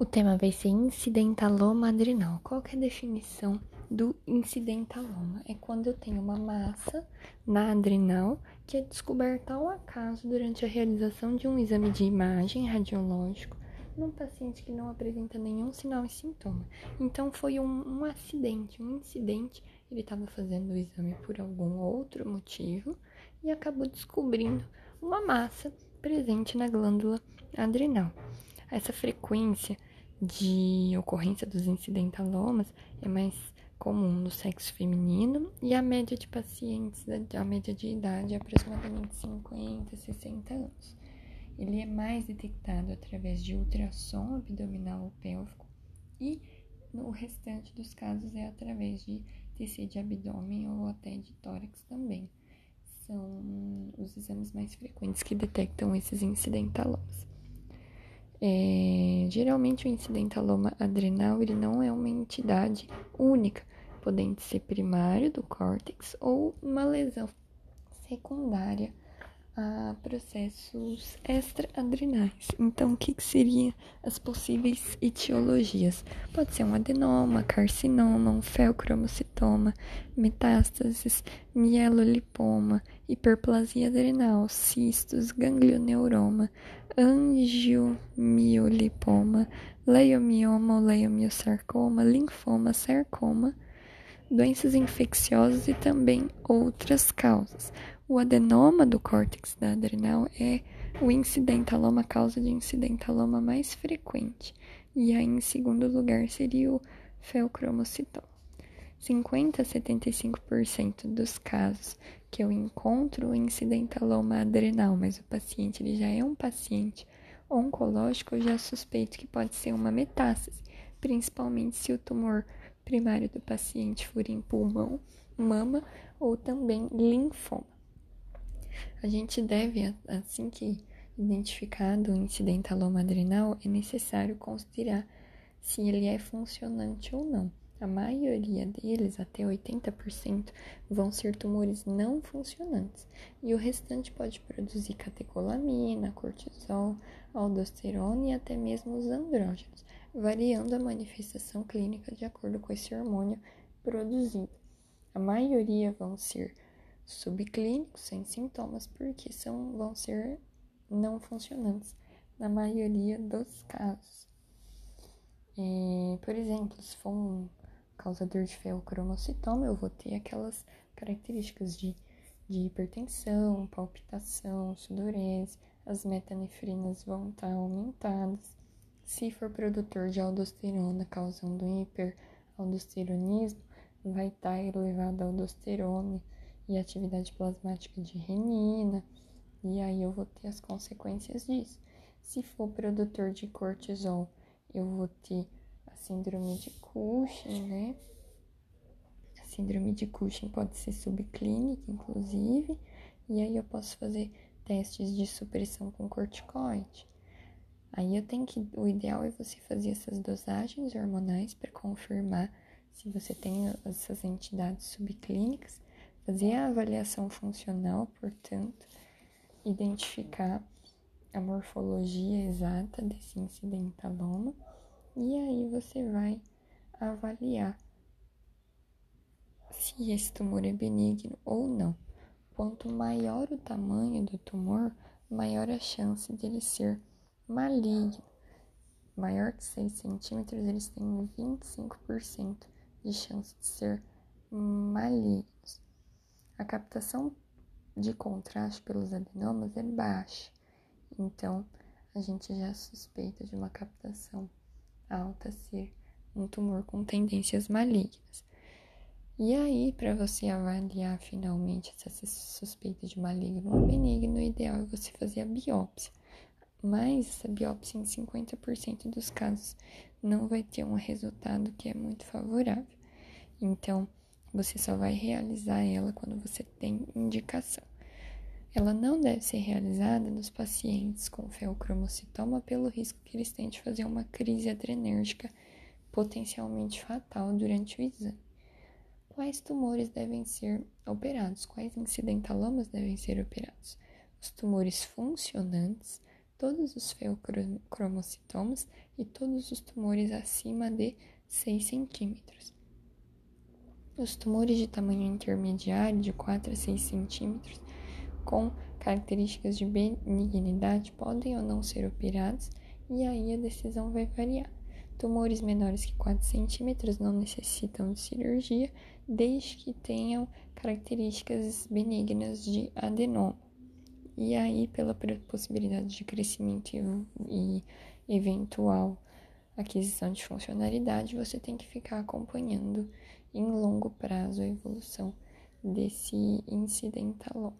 O tema vai ser incidentaloma adrenal. Qual é a definição do incidentaloma? É quando eu tenho uma massa na adrenal que é descoberta ao acaso durante a realização de um exame de imagem radiológico num paciente que não apresenta nenhum sinal e sintoma. Então foi um, um acidente, um incidente. Ele estava fazendo o exame por algum outro motivo e acabou descobrindo uma massa presente na glândula adrenal. Essa frequência de ocorrência dos incidentalomas é mais comum no sexo feminino e a média de pacientes, a média de idade é aproximadamente 50, 60 anos. Ele é mais detectado através de ultrassom abdominal ou pélvico e no restante dos casos é através de TC de abdômen ou até de tórax também. São os exames mais frequentes que detectam esses incidentalomas. É, geralmente o incidentaloma adrenal ele não é uma entidade única, podendo ser primário do córtex ou uma lesão secundária a processos extraadrenais. Então, o que, que seriam as possíveis etiologias? Pode ser um adenoma, carcinoma, um feocromocitoma, metástases, mielolipoma, hiperplasia adrenal, cistos, ganglioneuroma, angiomiolipoma, leiomioma ou leiomiosarcoma, linfoma, sarcoma, doenças infecciosas e também outras causas. O adenoma do córtex da adrenal é o incidentaloma, a causa de incidentaloma mais frequente. E aí, em segundo lugar, seria o feocromocitoma. 50 a 75% dos casos que eu encontro incidentaloma adrenal, mas o paciente ele já é um paciente oncológico, eu já suspeito que pode ser uma metástase, principalmente se o tumor primário do paciente for em pulmão, mama ou também linfoma. A gente deve, assim que identificado o incidentaloma adrenal, é necessário considerar se ele é funcionante ou não. A maioria deles, até 80%, vão ser tumores não funcionantes, e o restante pode produzir catecolamina, cortisol, aldosterona e até mesmo os andrógenos, variando a manifestação clínica de acordo com esse hormônio produzido. A maioria vão ser subclínicos, sem sintomas, porque são, vão ser não funcionantes na maioria dos casos. É, por exemplo, se for um causador de feocromocitoma, eu vou ter aquelas características de, de hipertensão, palpitação, sudorese, as metanefrinas vão estar aumentadas. Se for produtor de aldosterona, causando hiperaldosteronismo, vai estar elevada a aldosterona e atividade plasmática de renina, e aí eu vou ter as consequências disso. Se for produtor de cortisol, eu vou ter a síndrome de Cushing, né? A síndrome de Cushing pode ser subclínica, inclusive, e aí eu posso fazer testes de supressão com corticoide. Aí eu tenho que, o ideal é você fazer essas dosagens hormonais para confirmar se você tem essas entidades subclínicas fazer a avaliação funcional, portanto, identificar a morfologia exata desse incidentaloma e aí você vai avaliar se esse tumor é benigno ou não. Quanto maior o tamanho do tumor, maior a chance dele ser maligno. Maior que 6 centímetros, eles têm 25% de chance de ser maligno. A captação de contraste pelos adenomas é baixa, então a gente já suspeita de uma captação alta ser um tumor com tendências malignas. E aí, para você avaliar finalmente se essa suspeita de maligno ou benigno, o ideal é você fazer a biópsia. Mas essa biópsia, em 50% dos casos, não vai ter um resultado que é muito favorável. Então, você só vai realizar ela quando você tem indicação. Ela não deve ser realizada nos pacientes com feocromocitoma pelo risco que eles têm de fazer uma crise adrenérgica potencialmente fatal durante o exame. Quais tumores devem ser operados? Quais incidentalomas devem ser operados? Os tumores funcionantes, todos os feocromocitomas e todos os tumores acima de 6 centímetros. Os tumores de tamanho intermediário, de 4 a 6 centímetros, com características de benignidade, podem ou não ser operados, e aí a decisão vai variar. Tumores menores que 4 centímetros não necessitam de cirurgia, desde que tenham características benignas de adenoma. E aí, pela possibilidade de crescimento e eventual aquisição de funcionalidade, você tem que ficar acompanhando em longo prazo a evolução desse incidentaloma.